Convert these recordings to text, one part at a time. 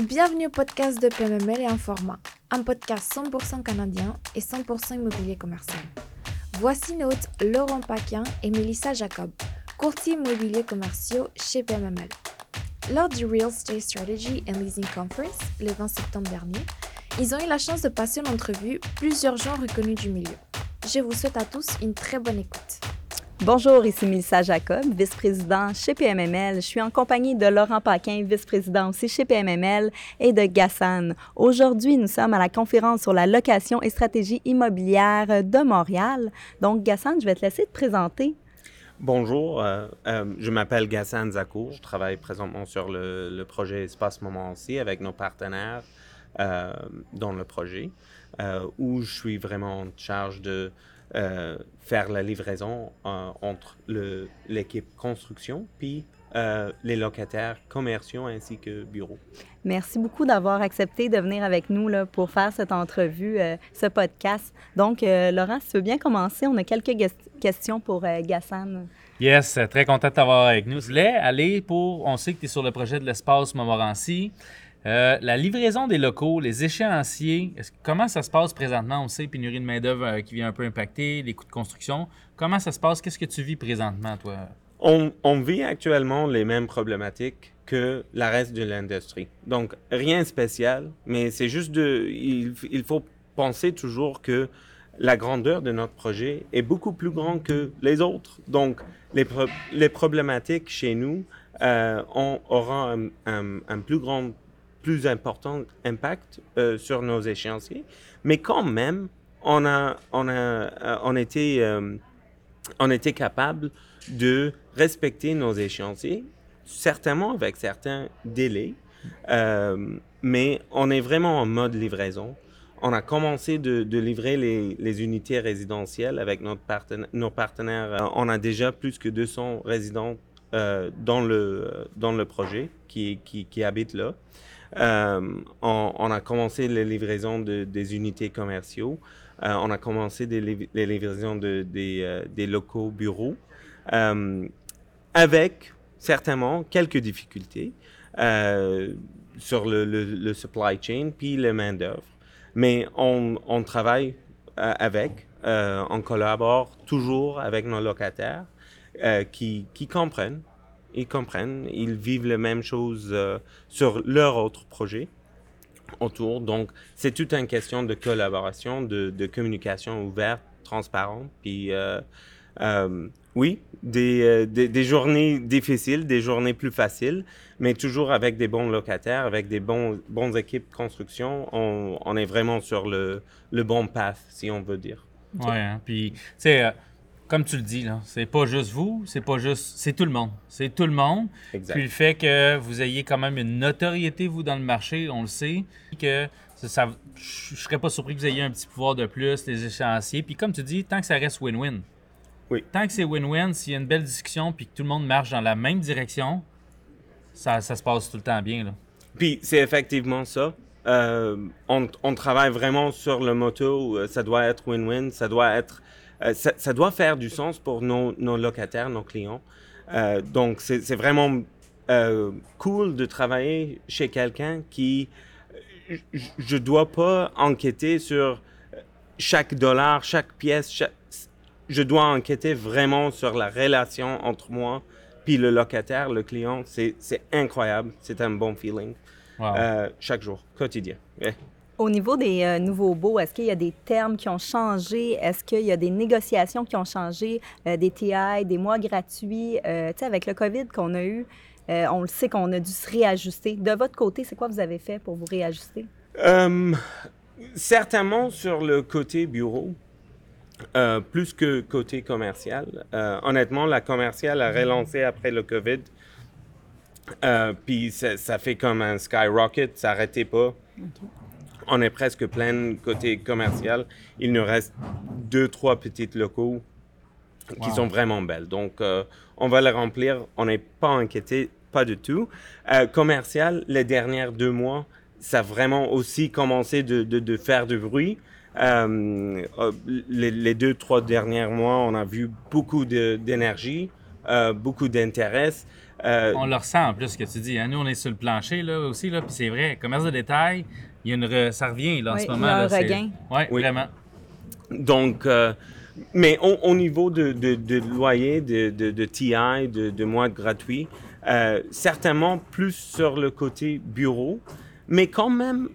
Bienvenue au podcast de PMML et Informa, un podcast 100% canadien et 100% immobilier commercial. Voici nos Laurent Paquin et Melissa Jacob, courtiers immobiliers commerciaux chez PMML. Lors du Real Estate Strategy and Leasing Conference, le 20 septembre dernier, ils ont eu la chance de passer une entrevue plusieurs gens reconnus du milieu. Je vous souhaite à tous une très bonne écoute. Bonjour, ici Melissa Jacob, vice-président chez PMML. Je suis en compagnie de Laurent Paquin, vice-président aussi chez PMML, et de Gassan. Aujourd'hui, nous sommes à la conférence sur la location et stratégie immobilière de Montréal. Donc, Gassan, je vais te laisser te présenter. Bonjour, euh, euh, je m'appelle Gassan Zakour. Je travaille présentement sur le, projet Espace Moment aussi avec nos partenaires euh, dans le projet, où je suis vraiment en charge de euh, faire la livraison euh, entre l'équipe construction puis euh, les locataires commerciaux ainsi que bureaux. Merci beaucoup d'avoir accepté de venir avec nous là, pour faire cette entrevue, ce podcast. Donc, Laurent, si tu veux bien commencer, on a quelques questions pour Gassan. Yes, très content de t'avoir avec nous. Je voulais aller pour. On sait que tu es sur le projet de l'espace Montmorency. Euh, la livraison des locaux, les échéanciers, comment ça se passe présentement? On sait, pénurie de main-d'œuvre euh, qui vient un peu impacter, les coûts de construction. Comment ça se passe? Qu'est-ce que tu vis présentement, toi? On, vit actuellement les mêmes problématiques que la reste de l'industrie. Donc, rien de spécial, mais c'est juste de. Il, faut penser toujours que la grandeur de notre projet est beaucoup plus grande que les autres. Donc, les, problématiques chez nous euh, un, un plus grand plus important impact euh, sur nos échéanciers. Mais quand même, on a, on a, euh, on était, euh, on était capable de respecter nos échéanciers, certainement avec certains délais, mais on est vraiment en mode livraison. On a commencé de, livrer les, unités résidentielles avec notre nos partenaires. On a déjà plus que 200 résidents dans, le, dans le projet qui, qui habitent là. Euh, on, a commencé les livraisons de, des unités commerciaux. Euh, on a commencé des, les livraisons euh, des, locaux bureaux avec certainement quelques difficultés sur le, supply chain puis les main-d'œuvre. Mais on, travaille avec, on collabore toujours avec nos locataires qui comprennent ils comprennent, ils vivent les mêmes choses euh, sur leur autre projet autour. Donc, c'est toute une question de collaboration, de, communication ouverte, transparente. Puis, euh, euh, oui, des, des, journées difficiles, des journées plus faciles, mais toujours avec des bons locataires, avec des bons, bons équipes de construction. On, est vraiment sur le, le bon path, si on veut dire. Oui, hein, puis, tu sais comme tu le dis, là, c'est pas juste vous, c'est pas juste. C'est tout le monde. C'est tout le monde. Exact. Puis le fait que vous ayez quand même une notoriété, vous, dans le marché, on le sait, que ça, je serais pas surpris que vous ayez un petit pouvoir de plus, les échéanciers. Puis comme tu dis, tant que ça reste win-win. Oui. Tant que c'est win-win, s'il y a une belle discussion puis que tout le monde marche dans la même direction, ça, ça se passe tout le temps bien. Là. Puis c'est effectivement ça. Euh, on, on, travaille vraiment sur le motto, euh, ça doit être win-win, ça doit être euh, ça, doit faire du sens pour nos, locataires, nos clients. Euh, donc, c'est vraiment euh, cool de travailler chez quelqu'un qui... Je ne dois pas enquêter sur chaque dollar, chaque pièce. je dois enquêter vraiment sur la relation entre moi puis le locataire, le client. C'est incroyable. C'est un bon feeling. chaque jour, quotidien. Au niveau des euh, nouveaux baux, est-ce qu'il y a des termes qui ont changé? Est-ce qu'il y a des négociations qui ont changé? Euh, des TI, des mois gratuits? Euh, tu sais, avec le COVID qu'on a eu, on le sait qu'on a dû se réajuster. De votre côté, c'est quoi vous avez fait pour vous réajuster? certainement sur le côté bureau, plus que côté commercial. honnêtement, la commerciale a relancé après le COVID. Puis ça, fait comme un skyrocket, ça n'arrêtait pas on est presque plein côté commercial. Il nous reste deux, trois petites locaux qui sont vraiment belles. Donc, euh, on va les remplir. On n'est pas inquiété, pas du tout. Euh, commercial, les derniers deux mois, ça a vraiment aussi commencé de, faire du bruit. Euh, les, deux, trois derniers mois, on a vu beaucoup d'énergie, beaucoup d'intérêt. on le ressent en plus, ce que tu dis. Hein. Nous, on est sur le plancher là, aussi, là, puis c'est vrai, commerce de détail, il y a une ça revient là, en ce moment. Un regain. Ouais, oui, vraiment. Donc, mais au, niveau de, de, loyer, de, de, TI, de, mois gratuits, euh, certainement plus sur le côté bureau, mais quand même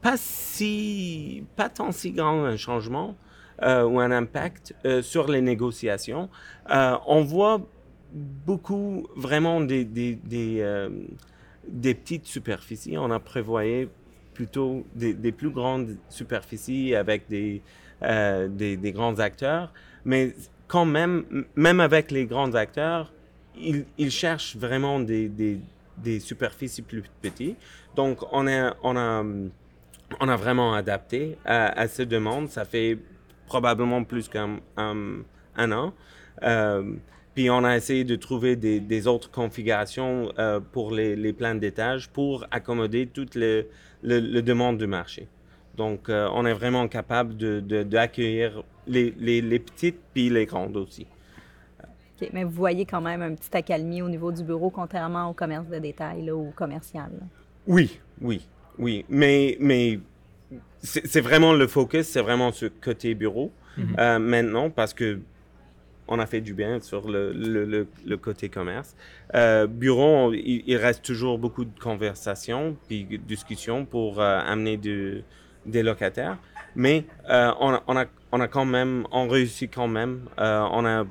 pas si, pas tant si grand un changement euh, ou un impact euh, sur les négociations. on voit beaucoup vraiment des, des, des, des, petites superficies. On a prévoyé plutôt des, plus grandes superficies avec des, des, des, grands acteurs, mais quand même, même avec les grands acteurs, ils, cherchent vraiment des, des, superficies plus petites. Donc, on a, on a, on a vraiment adapté à, à ces demandes. Ça fait probablement plus qu'un un, an. Euh, puis on a essayé de trouver des, des autres configurations euh, pour les, les plans d'étage pour accommoder toutes les, les, demandes du marché. Donc, euh, on est vraiment capable d'accueillir de, de, les, les, les, petites puis les grandes aussi mais vous voyez quand même un petit accalmie au niveau du bureau, contrairement au commerce de détail ou au commercial. Oui, oui, oui. Mais, mais c'est vraiment le focus, c'est vraiment ce côté bureau mhm. euh, maintenant parce que on a fait du bien sur le, le, le, côté commerce. Euh, bureau, il, reste toujours beaucoup de conversations puis discussions pour euh, amener de, des locataires. Mais on, a, on, a, on a quand même, on réussit quand même. on a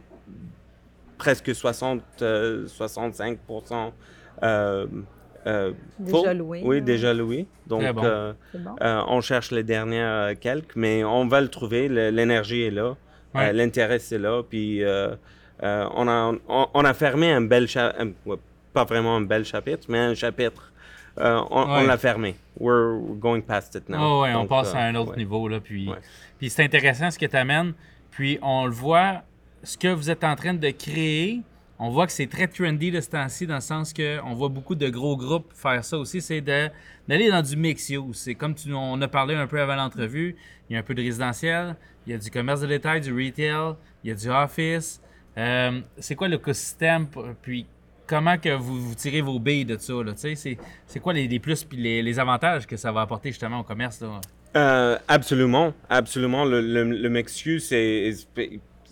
presque 60, 65% euh, euh, euh, déjà loué. Oui, déjà loué. Donc, on cherche les dernières quelques, mais on va le trouver. L'énergie est là. L'intérêt, c'est là. Puis, on, a, on, a fermé un bel chapitre. Pas vraiment un bel chapitre, mais un chapitre. on, l'a fermé. We're going past it now. Oh, on passe à un autre niveau. Là, puis puis c'est intéressant ce que tu amènes. Puis on le voit ce que vous êtes en train de créer, on voit que c'est très trendy de ce temps-ci, dans le sens qu'on voit beaucoup de gros groupes faire ça aussi, c'est d'aller dans du mix use. C'est comme on a parlé un peu avant l'entrevue, il y a un peu de résidentiel, il y a du commerce de détail, du retail, il y a du office. Euh, c'est quoi l'écosystème, puis comment que vous, tirez vos billes de ça? C'est quoi les, plus et les, avantages que ça va apporter justement au commerce? Euh, absolument, absolument. Le, le, le mix use, c'est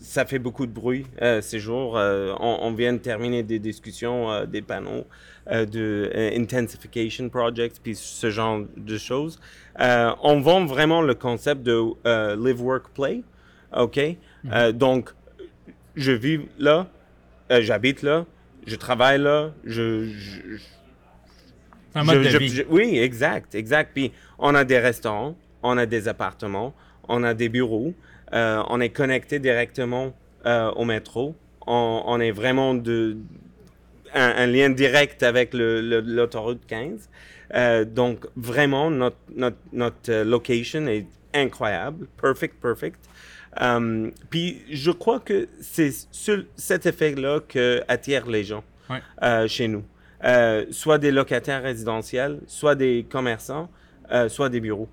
ça fait beaucoup de bruit euh, ces jours. Euh, on, vient de terminer des discussions, euh, des panneaux de intensification projects, puis ce genre de choses. on vend vraiment le concept de live, work, play. OK? Mm-hmm. donc, je vis là, j'habite là, je travaille là, je. Un mode de vie. oui, exact, exact. Puis on a des restaurants, on a des appartements, on a des bureaux. Euh, on est connecté directement euh, au métro. On, est vraiment de, un, lien direct avec l'autoroute 15. Euh, donc, vraiment, notre, notre, location est incroyable. Perfect, perfect. puis, je crois que c'est cet effet-là qui attire les gens chez nous. soit des locataires résidentiels, soit des commerçants, soit des bureaux.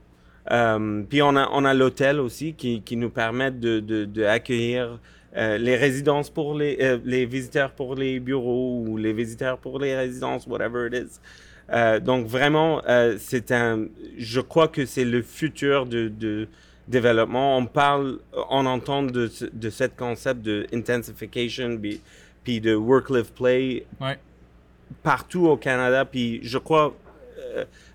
Euh, puis on a, on a l'hôtel aussi qui, qui nous permet de, de, de accueillir euh, les résidences pour les, euh, les visiteurs pour les bureaux ou les visiteurs pour les résidences, whatever it is. Donc vraiment, c'est un, je crois que c'est le futur de, de, développement. On parle, on entend de, de ce concept de intensification, puis de work-live-play ouais. partout au Canada, puis je crois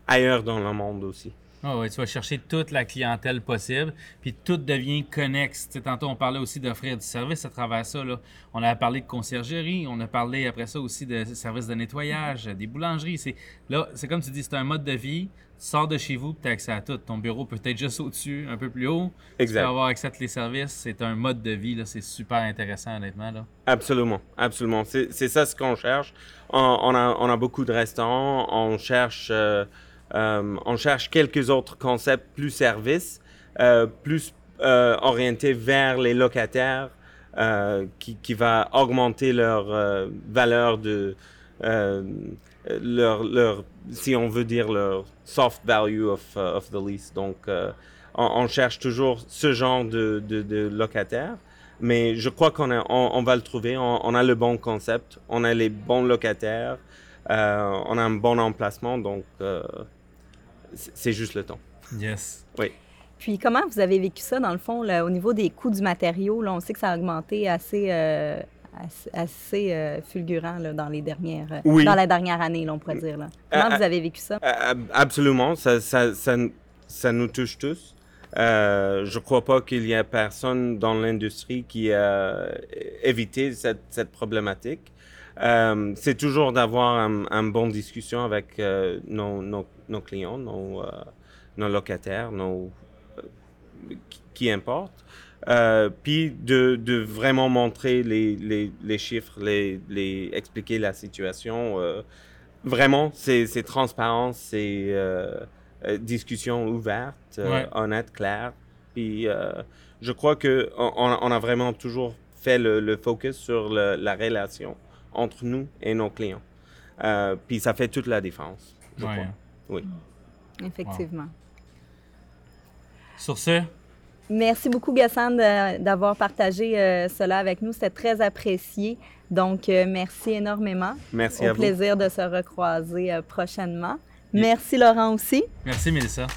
ailleurs dans le monde aussi. Ah oui, tu vas chercher toute la clientèle possible, puis tout devient connexe. Tu sais, tantôt, on parlait aussi d'offrir du service à travers ça. Là. On a parlé de conciergerie, on a parlé après ça aussi de services de nettoyage, des boulangeries. C'est, là, c'est comme tu dis, c'est un mode de vie. Tu sors de chez vous, tu as accès à tout. Ton bureau peut être juste au-dessus, un peu plus haut. Exact. Tu peux avoir accès à tous les services. C'est un mode de vie. Là. C'est super intéressant, honnêtement. Là. Absolument, absolument. C'est, c'est ça ce qu'on cherche. On, a, on a beaucoup de restaurants. On cherche... Euh, on cherche quelques autres concepts plus services, euh, plus euh, orientés vers les locataires, qui, qui, va augmenter leur valeur de leur, leur, si on veut dire leur soft value of, of the lease. Donc, on, cherche toujours ce genre de, de, de locataires. Mais je crois qu'on on, va le trouver. On, a le bon concept, on a les bons locataires, euh, on a un bon emplacement, donc euh, c'est juste le temps. Yes. Oui. Puis comment vous avez vécu ça, dans le fond, au niveau des coûts du matériau? Là, on sait que ça a augmenté assez, euh, assez, fulgurant dans, les dernières, dans la dernière année, on pourrait dire. Là. Comment vous avez vécu ça? Absolument. Ça, ça, ça, ça nous touche tous. Euh, je ne crois pas qu'il y ait personne dans l'industrie qui a évité cette, cette problématique. Euh, c'est toujours d'avoir une un bon discussion avec euh, nos, nos, nos, clients, nos, nos locataires, nos, qui, importe. puis de, de, vraiment montrer les, les, les chiffres, les, les, expliquer la situation. vraiment, c'est transparent, c'est euh, discussion ouverte, euh, honnête, claire. Puis euh, je crois qu'on on a vraiment toujours fait le, focus sur la relation entre nous et nos clients. puis ça fait toute la différence, je crois. Oui. Effectivement. Sur ce, Merci beaucoup, Gassan, d'avoir partagé cela avec nous. C'était très apprécié. Donc, merci énormément. Merci Au à vous. plaisir de se recroiser prochainement. Merci Laurent aussi. Merci Mélissa.